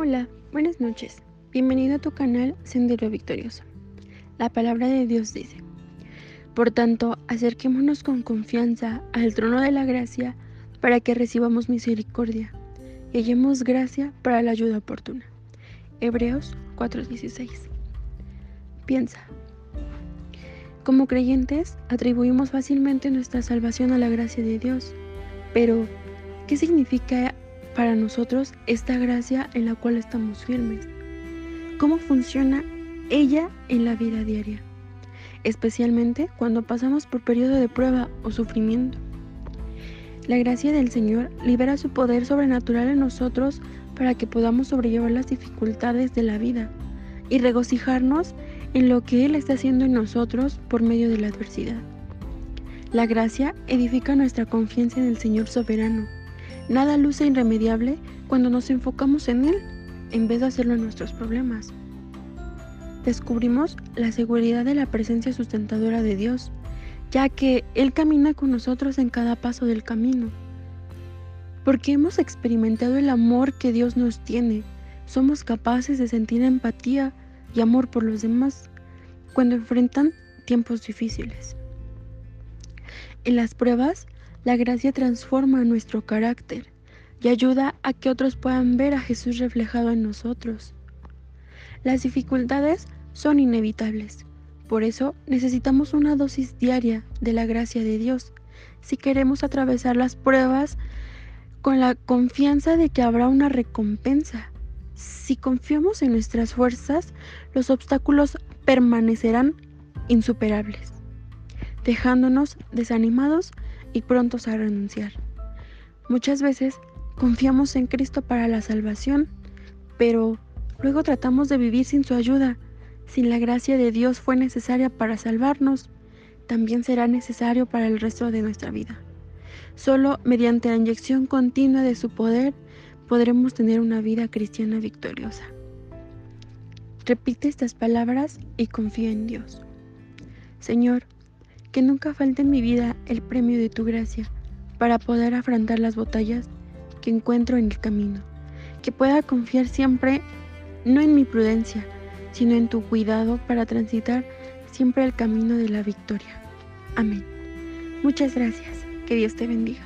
Hola, buenas noches. Bienvenido a tu canal Sendero Victorioso. La palabra de Dios dice, Por tanto, acerquémonos con confianza al trono de la gracia para que recibamos misericordia y hallemos gracia para la ayuda oportuna. Hebreos 4:16. Piensa. Como creyentes, atribuimos fácilmente nuestra salvación a la gracia de Dios, pero ¿qué significa para nosotros esta gracia en la cual estamos firmes. ¿Cómo funciona ella en la vida diaria? Especialmente cuando pasamos por periodo de prueba o sufrimiento. La gracia del Señor libera su poder sobrenatural en nosotros para que podamos sobrellevar las dificultades de la vida y regocijarnos en lo que Él está haciendo en nosotros por medio de la adversidad. La gracia edifica nuestra confianza en el Señor soberano Nada luce irremediable cuando nos enfocamos en Él en vez de hacerlo en nuestros problemas. Descubrimos la seguridad de la presencia sustentadora de Dios, ya que Él camina con nosotros en cada paso del camino. Porque hemos experimentado el amor que Dios nos tiene, somos capaces de sentir empatía y amor por los demás cuando enfrentan tiempos difíciles. En las pruebas, la gracia transforma nuestro carácter y ayuda a que otros puedan ver a Jesús reflejado en nosotros. Las dificultades son inevitables, por eso necesitamos una dosis diaria de la gracia de Dios si queremos atravesar las pruebas con la confianza de que habrá una recompensa. Si confiamos en nuestras fuerzas, los obstáculos permanecerán insuperables, dejándonos desanimados y prontos a renunciar. Muchas veces confiamos en Cristo para la salvación, pero luego tratamos de vivir sin su ayuda. Si la gracia de Dios fue necesaria para salvarnos, también será necesario para el resto de nuestra vida. Solo mediante la inyección continua de su poder podremos tener una vida cristiana victoriosa. Repite estas palabras y confía en Dios. Señor, que nunca falte en mi vida el premio de tu gracia para poder afrontar las batallas que encuentro en el camino. Que pueda confiar siempre no en mi prudencia, sino en tu cuidado para transitar siempre el camino de la victoria. Amén. Muchas gracias. Que Dios te bendiga.